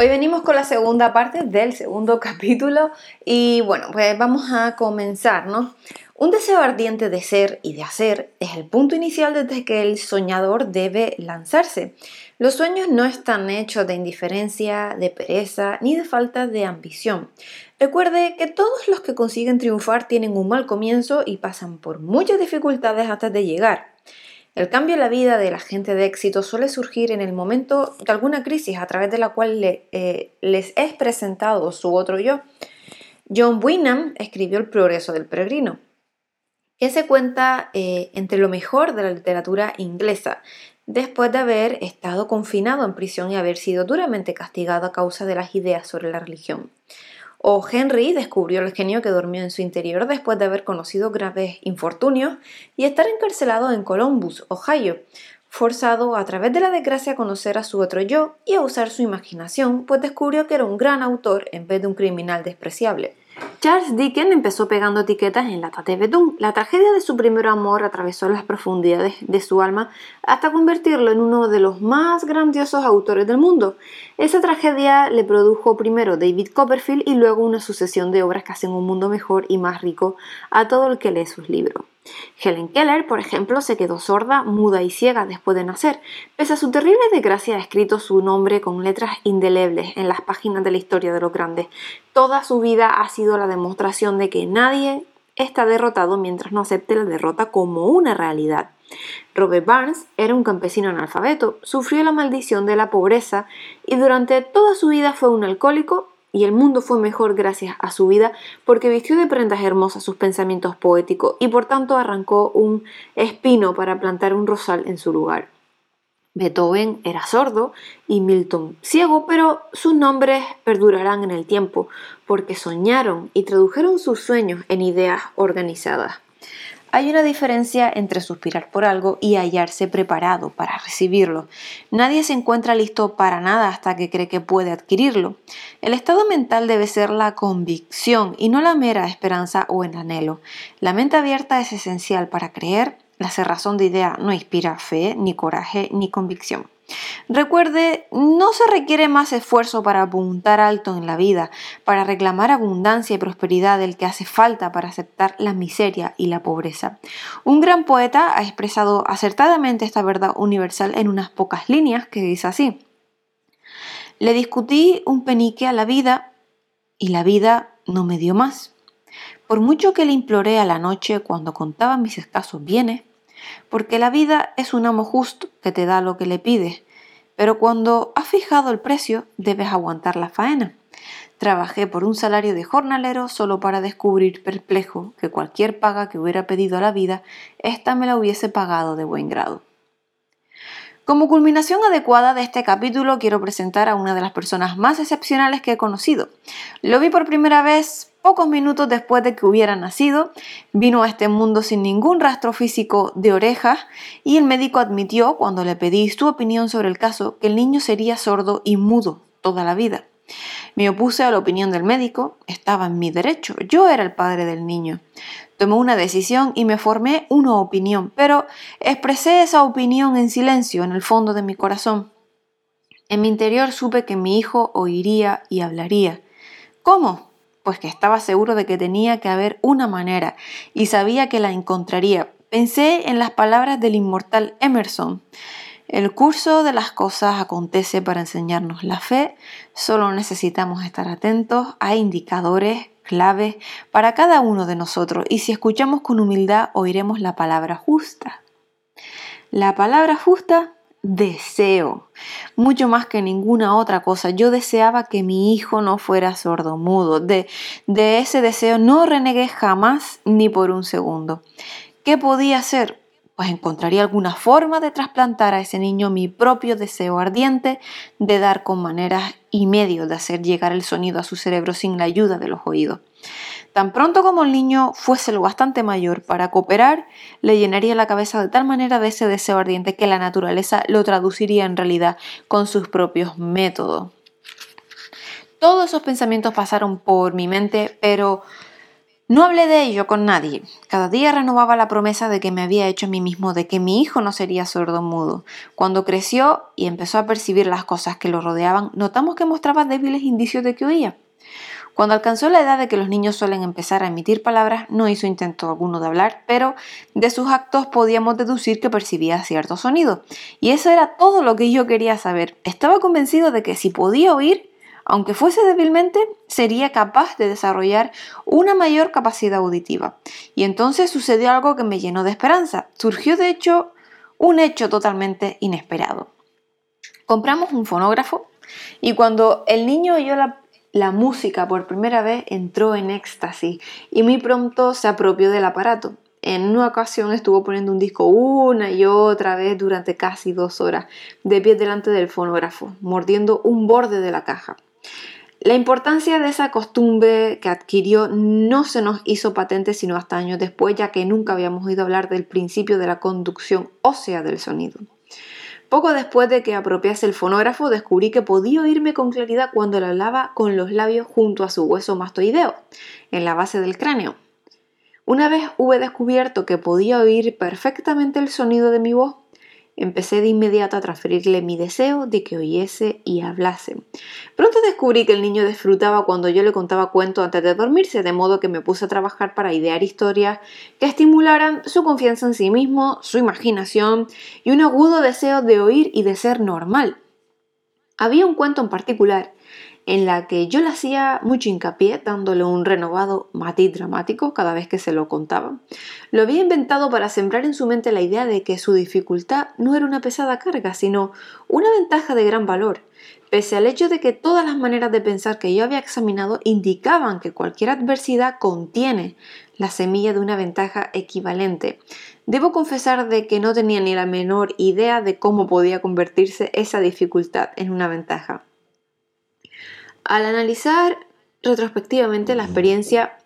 Hoy venimos con la segunda parte del segundo capítulo y bueno, pues vamos a comenzar, ¿no? Un deseo ardiente de ser y de hacer es el punto inicial desde que el soñador debe lanzarse. Los sueños no están hechos de indiferencia, de pereza ni de falta de ambición. Recuerde que todos los que consiguen triunfar tienen un mal comienzo y pasan por muchas dificultades antes de llegar. El cambio en la vida de la gente de éxito suele surgir en el momento de alguna crisis a través de la cual eh, les es presentado su otro yo. John Wyndham escribió El progreso del peregrino, que se cuenta eh, entre lo mejor de la literatura inglesa, después de haber estado confinado en prisión y haber sido duramente castigado a causa de las ideas sobre la religión. O Henry descubrió el genio que durmió en su interior después de haber conocido graves infortunios y estar encarcelado en Columbus, Ohio, forzado a través de la desgracia a conocer a su otro yo y a usar su imaginación, pues descubrió que era un gran autor en vez de un criminal despreciable. Charles Dickens empezó pegando etiquetas en la Tate Betún. La tragedia de su primer amor atravesó las profundidades de su alma hasta convertirlo en uno de los más grandiosos autores del mundo. Esa tragedia le produjo primero David Copperfield y luego una sucesión de obras que hacen un mundo mejor y más rico a todo el que lee sus libros. Helen Keller, por ejemplo, se quedó sorda, muda y ciega después de nacer. Pese a su terrible desgracia, ha escrito su nombre con letras indelebles en las páginas de la historia de los grandes. Toda su vida ha sido la demostración de que nadie está derrotado mientras no acepte la derrota como una realidad. Robert Barnes era un campesino analfabeto, sufrió la maldición de la pobreza y durante toda su vida fue un alcohólico y el mundo fue mejor gracias a su vida porque vistió de prendas hermosas sus pensamientos poéticos y por tanto arrancó un espino para plantar un rosal en su lugar. Beethoven era sordo y Milton ciego, pero sus nombres perdurarán en el tiempo porque soñaron y tradujeron sus sueños en ideas organizadas. Hay una diferencia entre suspirar por algo y hallarse preparado para recibirlo. Nadie se encuentra listo para nada hasta que cree que puede adquirirlo. El estado mental debe ser la convicción y no la mera esperanza o el anhelo. La mente abierta es esencial para creer. La cerrazón de idea no inspira fe, ni coraje, ni convicción. Recuerde, no se requiere más esfuerzo para apuntar alto en la vida, para reclamar abundancia y prosperidad del que hace falta para aceptar la miseria y la pobreza. Un gran poeta ha expresado acertadamente esta verdad universal en unas pocas líneas que dice así. Le discutí un penique a la vida y la vida no me dio más. Por mucho que le imploré a la noche cuando contaba mis escasos bienes, porque la vida es un amo justo que te da lo que le pides, pero cuando has fijado el precio debes aguantar la faena. Trabajé por un salario de jornalero solo para descubrir perplejo que cualquier paga que hubiera pedido a la vida, ésta me la hubiese pagado de buen grado. Como culminación adecuada de este capítulo quiero presentar a una de las personas más excepcionales que he conocido. Lo vi por primera vez pocos minutos después de que hubiera nacido, vino a este mundo sin ningún rastro físico de orejas y el médico admitió, cuando le pedí su opinión sobre el caso, que el niño sería sordo y mudo toda la vida. Me opuse a la opinión del médico, estaba en mi derecho, yo era el padre del niño. Tomé una decisión y me formé una opinión, pero expresé esa opinión en silencio en el fondo de mi corazón. En mi interior supe que mi hijo oiría y hablaría. ¿Cómo? Pues que estaba seguro de que tenía que haber una manera y sabía que la encontraría. Pensé en las palabras del inmortal Emerson. El curso de las cosas acontece para enseñarnos la fe, solo necesitamos estar atentos a indicadores clave para cada uno de nosotros y si escuchamos con humildad oiremos la palabra justa. La palabra justa, deseo, mucho más que ninguna otra cosa. Yo deseaba que mi hijo no fuera sordomudo. De, de ese deseo no renegué jamás ni por un segundo. ¿Qué podía hacer? Pues encontraría alguna forma de trasplantar a ese niño mi propio deseo ardiente de dar con maneras y medios de hacer llegar el sonido a su cerebro sin la ayuda de los oídos. Tan pronto como el niño fuese lo bastante mayor para cooperar, le llenaría la cabeza de tal manera de ese deseo ardiente que la naturaleza lo traduciría en realidad con sus propios métodos. Todos esos pensamientos pasaron por mi mente, pero No hablé de ello con nadie. Cada día renovaba la promesa de que me había hecho a mí mismo de que mi hijo no sería sordo mudo. Cuando creció y empezó a percibir las cosas que lo rodeaban, notamos que mostraba débiles indicios de que oía. Cuando alcanzó la edad de que los niños suelen empezar a emitir palabras, no hizo intento alguno de hablar, pero de sus actos podíamos deducir que percibía cierto sonido. Y eso era todo lo que yo quería saber. Estaba convencido de que si podía oír, aunque fuese débilmente, sería capaz de desarrollar una mayor capacidad auditiva. Y entonces sucedió algo que me llenó de esperanza. Surgió, de hecho, un hecho totalmente inesperado. Compramos un fonógrafo y cuando el niño oyó la, música por primera vez entró en éxtasis y muy pronto se apropió del aparato. En una ocasión estuvo poniendo un disco una y otra vez durante casi dos horas, de pie delante del fonógrafo, mordiendo un borde de la caja. La importancia de esa costumbre que adquirió no se nos hizo patente sino hasta años después, ya que nunca habíamos oído hablar del principio de la conducción ósea del sonido. Poco después de que apropiase el fonógrafo, descubrí que podía oírme con claridad cuando le hablaba con los labios junto a su hueso mastoideo, en la base del cráneo. Una vez hube descubierto que podía oír perfectamente el sonido de mi voz, Empecé de inmediato a transferirle mi deseo de que oyese y hablase. Pronto descubrí que el niño disfrutaba cuando yo le contaba cuentos antes de dormirse, de modo que me puse a trabajar para idear historias que estimularan su confianza en sí mismo, su imaginación y un agudo deseo de oír y de ser normal. Había un cuento en particular en la que yo le hacía mucho hincapié, dándole un renovado matiz dramático cada vez que se lo contaba. Lo había inventado para sembrar en su mente la idea de que su dificultad no era una pesada carga, sino una ventaja de gran valor, pese al hecho de que todas las maneras de pensar que yo había examinado indicaban que cualquier adversidad contiene la semilla de una ventaja equivalente. Debo confesar de que no tenía ni la menor idea de cómo podía convertirse esa dificultad en una ventaja. Al analizar retrospectivamente la experiencia,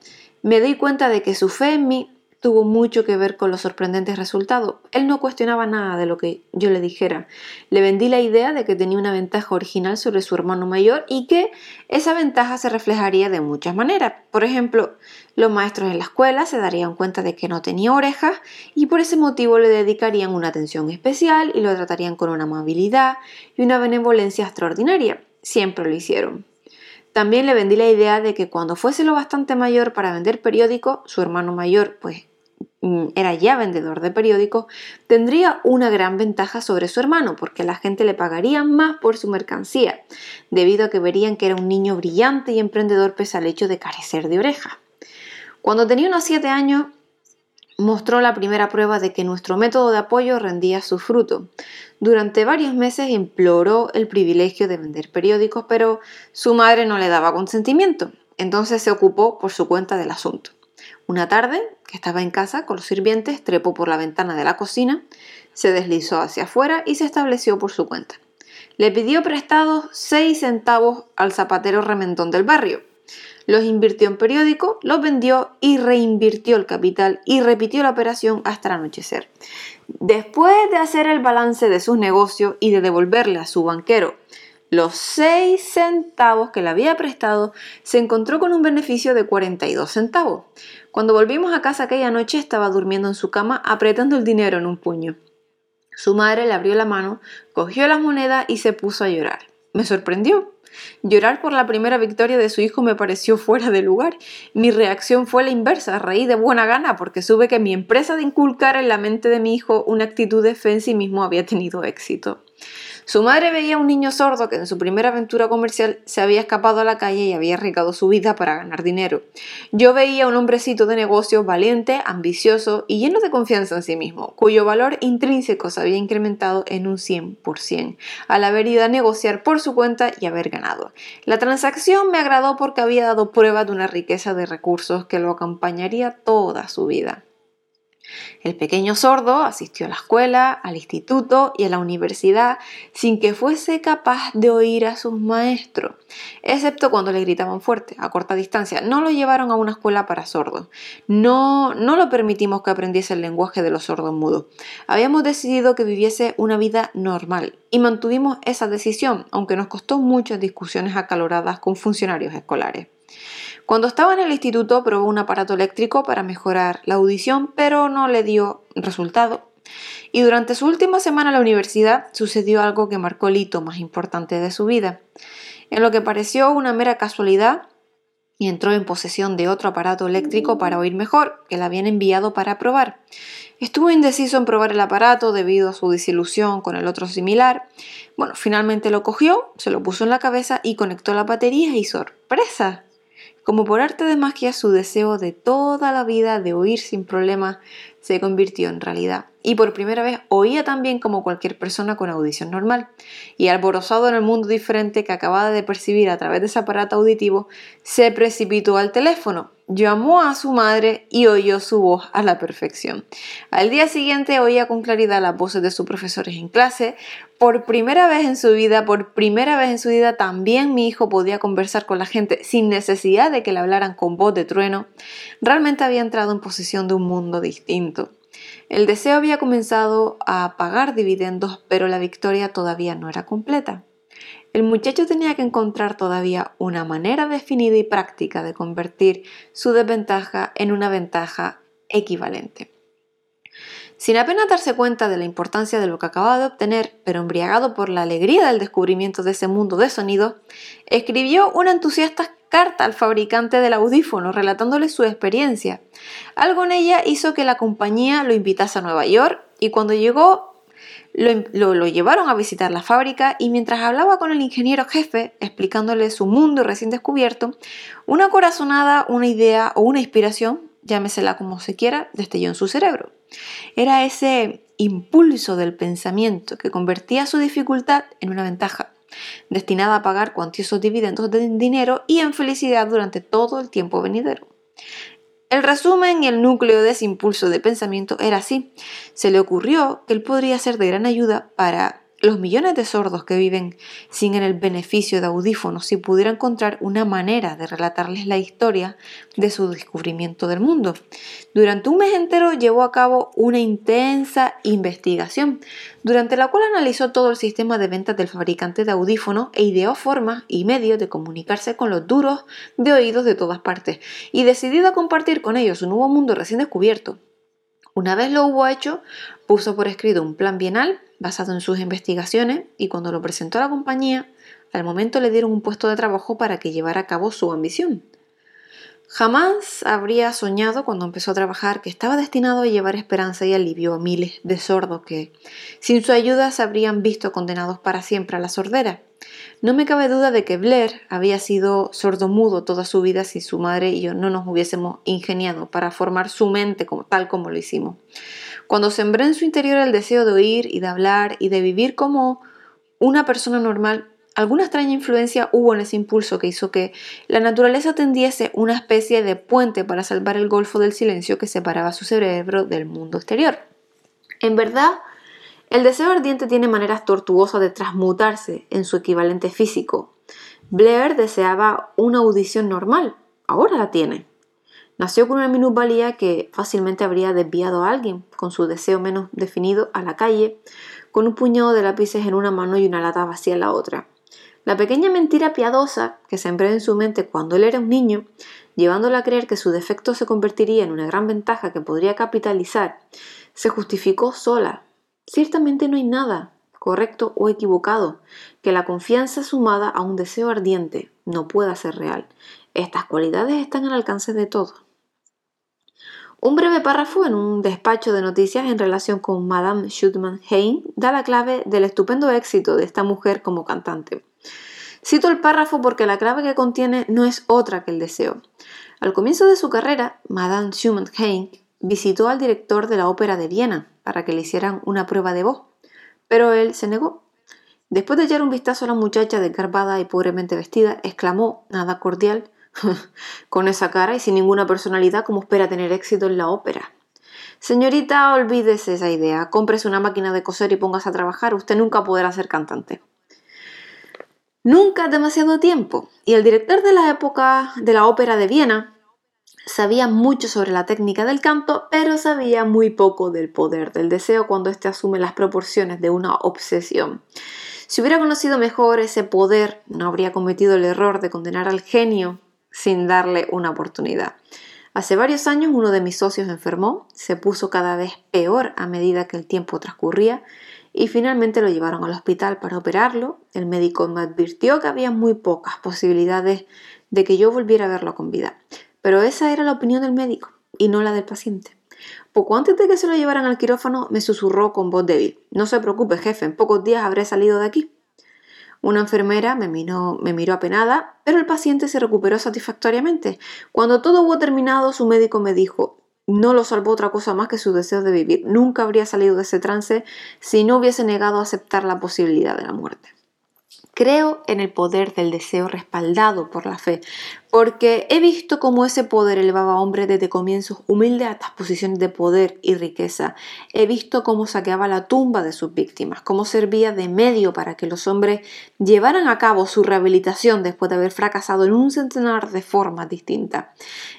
me doy cuenta de que su fe en mí tuvo mucho que ver con los sorprendentes resultados. Él no cuestionaba nada de lo que yo le dijera. Le vendí la idea de que tenía una ventaja original sobre su hermano mayor y que esa ventaja se reflejaría de muchas maneras. Por ejemplo, los maestros en la escuela se darían cuenta de que no tenía orejas y por ese motivo le dedicarían una atención especial y lo tratarían con una amabilidad y una benevolencia extraordinaria. Siempre lo hicieron. También le vendí la idea de que cuando fuese lo bastante mayor para vender periódicos, su hermano mayor, pues mm, era ya vendedor de periódicos, tendría una gran ventaja sobre su hermano, porque la gente le pagaría más por su mercancía, debido a que verían que era un niño brillante y emprendedor pese al hecho de carecer de orejas. Cuando tenía unos 7 años, mostró la primera prueba de que nuestro método de apoyo rendía su fruto. Durante varios meses imploró el privilegio de vender periódicos, pero su madre no le daba consentimiento. Entonces se ocupó por su cuenta del asunto. Una tarde, que estaba en casa con los sirvientes, trepó por la ventana de la cocina, se deslizó hacia afuera y se estableció por su cuenta. Le pidió prestados seis centavos al zapatero remendón del barrio, los invirtió en periódico, los vendió y reinvirtió el capital y repitió la operación hasta el anochecer. Después de hacer el balance de sus negocios y de devolverle a su banquero los 6 centavos que le había prestado, se encontró con un beneficio de 42 centavos. Cuando volvimos a casa aquella noche estaba durmiendo en su cama apretando el dinero en un puño. Su madre le abrió la mano, cogió las monedas y se puso a llorar. Me sorprendió. Llorar por la primera victoria de su hijo me pareció fuera de lugar. Mi reacción fue la inversa, reí de buena gana porque supe que mi empresa de inculcar en la mente de mi hijo una actitud de fe en sí mismo había tenido éxito. Su madre veía a un niño sordo que en su primera aventura comercial se había escapado a la calle y había arriesgado su vida para ganar dinero. Yo veía a un hombrecito de negocios valiente, ambicioso y lleno de confianza en sí mismo, cuyo valor intrínseco se había incrementado en un 100% al haber ido a negociar por su cuenta y haber ganado. La transacción me agradó porque había dado prueba de una riqueza de recursos que lo acompañaría toda su vida. El pequeño sordo asistió a la escuela, al instituto y a la universidad sin que fuese capaz de oír a sus maestros, excepto cuando le gritaban fuerte, a corta distancia. No lo llevaron a una escuela para sordos. No, no lo permitimos que aprendiese el lenguaje de los sordos mudos. Habíamos decidido que viviese una vida normal y mantuvimos esa decisión, aunque nos costó muchas discusiones acaloradas con funcionarios escolares. Cuando estaba en el instituto probó un aparato eléctrico para mejorar la audición, pero no le dio resultado. Y durante su última semana en la universidad sucedió algo que marcó el hito más importante de su vida. En lo que pareció una mera casualidad, y entró en posesión de otro aparato eléctrico para oír mejor, que le habían enviado para probar. Estuvo indeciso en probar el aparato debido a su desilusión con el otro similar. Bueno, finalmente lo cogió, se lo puso en la cabeza y conectó la batería y sorpresa. Como por arte de magia, su deseo de toda la vida de oír sin problema se convirtió en realidad. Y por primera vez oía tan bien como cualquier persona con audición normal. Y alborozado en el mundo diferente que acababa de percibir a través de ese aparato auditivo, se precipitó al teléfono, llamó a su madre y oyó su voz a la perfección. Al día siguiente oía con claridad las voces de sus profesores en clase. Por primera vez en su vida, por primera vez en su vida, también mi hijo podía conversar con la gente sin necesidad de que le hablaran con voz de trueno. Realmente había entrado en posesión de un mundo distinto el deseo había comenzado a pagar dividendos, pero la victoria todavía no era completa. El muchacho tenía que encontrar todavía una manera definida y práctica de convertir su desventaja en una ventaja equivalente. Sin apenas darse cuenta de la importancia de lo que acababa de obtener, pero embriagado por la alegría del descubrimiento de ese mundo de sonido, escribió una entusiasta carta al fabricante del audífono relatándole su experiencia. Algo en ella hizo que la compañía lo invitase a Nueva York y cuando llegó lo, llevaron a visitar la fábrica y mientras hablaba con el ingeniero jefe explicándole su mundo recién descubierto, una corazonada, una idea o una inspiración, llámesela como se quiera, destelló en su cerebro. Era ese impulso del pensamiento que convertía su dificultad en una ventaja, destinada a pagar cuantiosos dividendos de dinero y en felicidad durante todo el tiempo venidero. El resumen y el núcleo de ese impulso de pensamiento era así. Se le ocurrió que él podría ser de gran ayuda para los millones de sordos que viven sin el beneficio de audífonos si pudiera encontrar una manera de relatarles la historia de su descubrimiento del mundo. Durante un mes entero llevó a cabo una intensa investigación, durante la cual analizó todo el sistema de ventas del fabricante de audífonos e ideó formas y medios de comunicarse con los duros de oídos de todas partes, y decidido a compartir con ellos un nuevo mundo recién descubierto. Una vez lo hubo hecho, puso por escrito un plan bienal basado en sus investigaciones y cuando lo presentó a la compañía, al momento le dieron un puesto de trabajo para que llevara a cabo su ambición. Jamás habría soñado cuando empezó a trabajar que estaba destinado a llevar esperanza y alivio a miles de sordos que, sin su ayuda, se habrían visto condenados para siempre a la sordera. No me cabe duda de que Blair había sido sordomudo toda su vida si su madre y yo no nos hubiésemos ingeniado para formar su mente como, tal como lo hicimos. Cuando sembré en su interior el deseo de oír y de hablar y de vivir como una persona normal, alguna extraña influencia hubo en ese impulso que hizo que la naturaleza tendiese una especie de puente para salvar el golfo del silencio que separaba su cerebro del mundo exterior. En verdad, el deseo ardiente tiene maneras tortuosas de transmutarse en su equivalente físico. Blair deseaba una audición normal, ahora la tiene. Nació con una minusvalía que fácilmente habría desviado a alguien, con su deseo menos definido, a la calle, con un puñado de lápices en una mano y una lata vacía en la otra. La pequeña mentira piadosa que sembró en su mente cuando él era un niño, llevándola a creer que su defecto se convertiría en una gran ventaja que podría capitalizar, se justificó sola. Ciertamente no hay nada, correcto o equivocado, que la confianza sumada a un deseo ardiente no pueda ser real. Estas cualidades están al alcance de todos. Un breve párrafo en un despacho de noticias en relación con Madame Schutman-Hein da la clave del estupendo éxito de esta mujer como cantante. Cito el párrafo porque la clave que contiene no es otra que el deseo. Al comienzo de su carrera, Madame Schumann-Hein visitó al director de la ópera de Viena para que le hicieran una prueba de voz, pero él se negó. Después de echar un vistazo a la muchacha desgarbada y pobremente vestida, exclamó, nada cordial, con esa cara y sin ninguna personalidad, como espera tener éxito en la ópera? Señorita, olvídese esa idea. Cómprese una máquina de coser y póngase a trabajar. Usted nunca podrá ser cantante. Nunca demasiado tiempo. Y el director de la época de la ópera de Viena sabía mucho sobre la técnica del canto, pero sabía muy poco del poder del deseo cuando éste asume las proporciones de una obsesión. Si hubiera conocido mejor ese poder, no habría cometido el error de condenar al genio sin darle una oportunidad. Hace varios años uno de mis socios enfermó, se puso cada vez peor a medida que el tiempo transcurría y finalmente lo llevaron al hospital para operarlo. El médico me advirtió que había muy pocas posibilidades de que yo volviera a verlo con vida. Pero esa era la opinión del médico y no la del paciente. Poco antes de que se lo llevaran al quirófano, me susurró con voz débil. No se preocupe, jefe, en pocos días habré salido de aquí. Una enfermera me miró, apenada, pero el paciente se recuperó satisfactoriamente. Cuando todo hubo terminado, su médico me dijo, no lo salvó otra cosa más que su deseo de vivir. Nunca habría salido de ese trance si no hubiese negado a aceptar la posibilidad de la muerte. Creo en el poder del deseo respaldado por la fe, porque he visto cómo ese poder elevaba a hombres desde comienzos humildes a estas posiciones de poder y riqueza. He visto cómo saqueaba la tumba de sus víctimas, cómo servía de medio para que los hombres llevaran a cabo su rehabilitación después de haber fracasado en un centenar de formas distintas.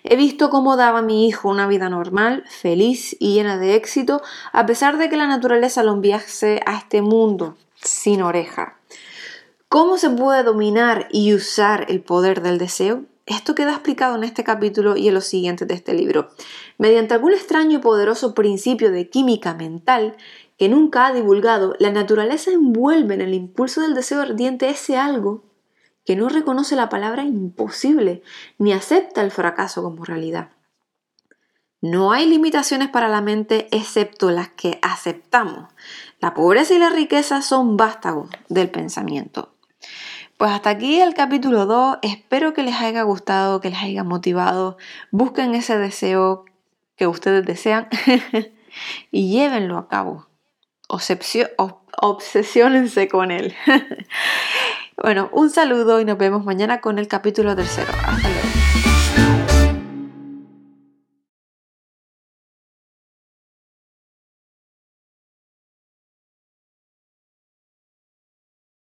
He visto cómo daba a mi hijo una vida normal, feliz y llena de éxito, a pesar de que la naturaleza lo enviase a este mundo sin oreja. ¿Cómo se puede dominar y usar el poder del deseo? Esto queda explicado en este capítulo y en los siguientes de este libro. Mediante algún extraño y poderoso principio de química mental que nunca ha divulgado, la naturaleza envuelve en el impulso del deseo ardiente ese algo que no reconoce la palabra imposible ni acepta el fracaso como realidad. No hay limitaciones para la mente excepto las que aceptamos. La pobreza y la riqueza son vástagos del pensamiento. Pues hasta aquí el capítulo 2. Espero que les haya gustado, que les haya motivado. Busquen ese deseo que ustedes desean y llévenlo a cabo. obsesionense con él. bueno, un saludo y nos vemos mañana con el capítulo tercero. Hasta luego.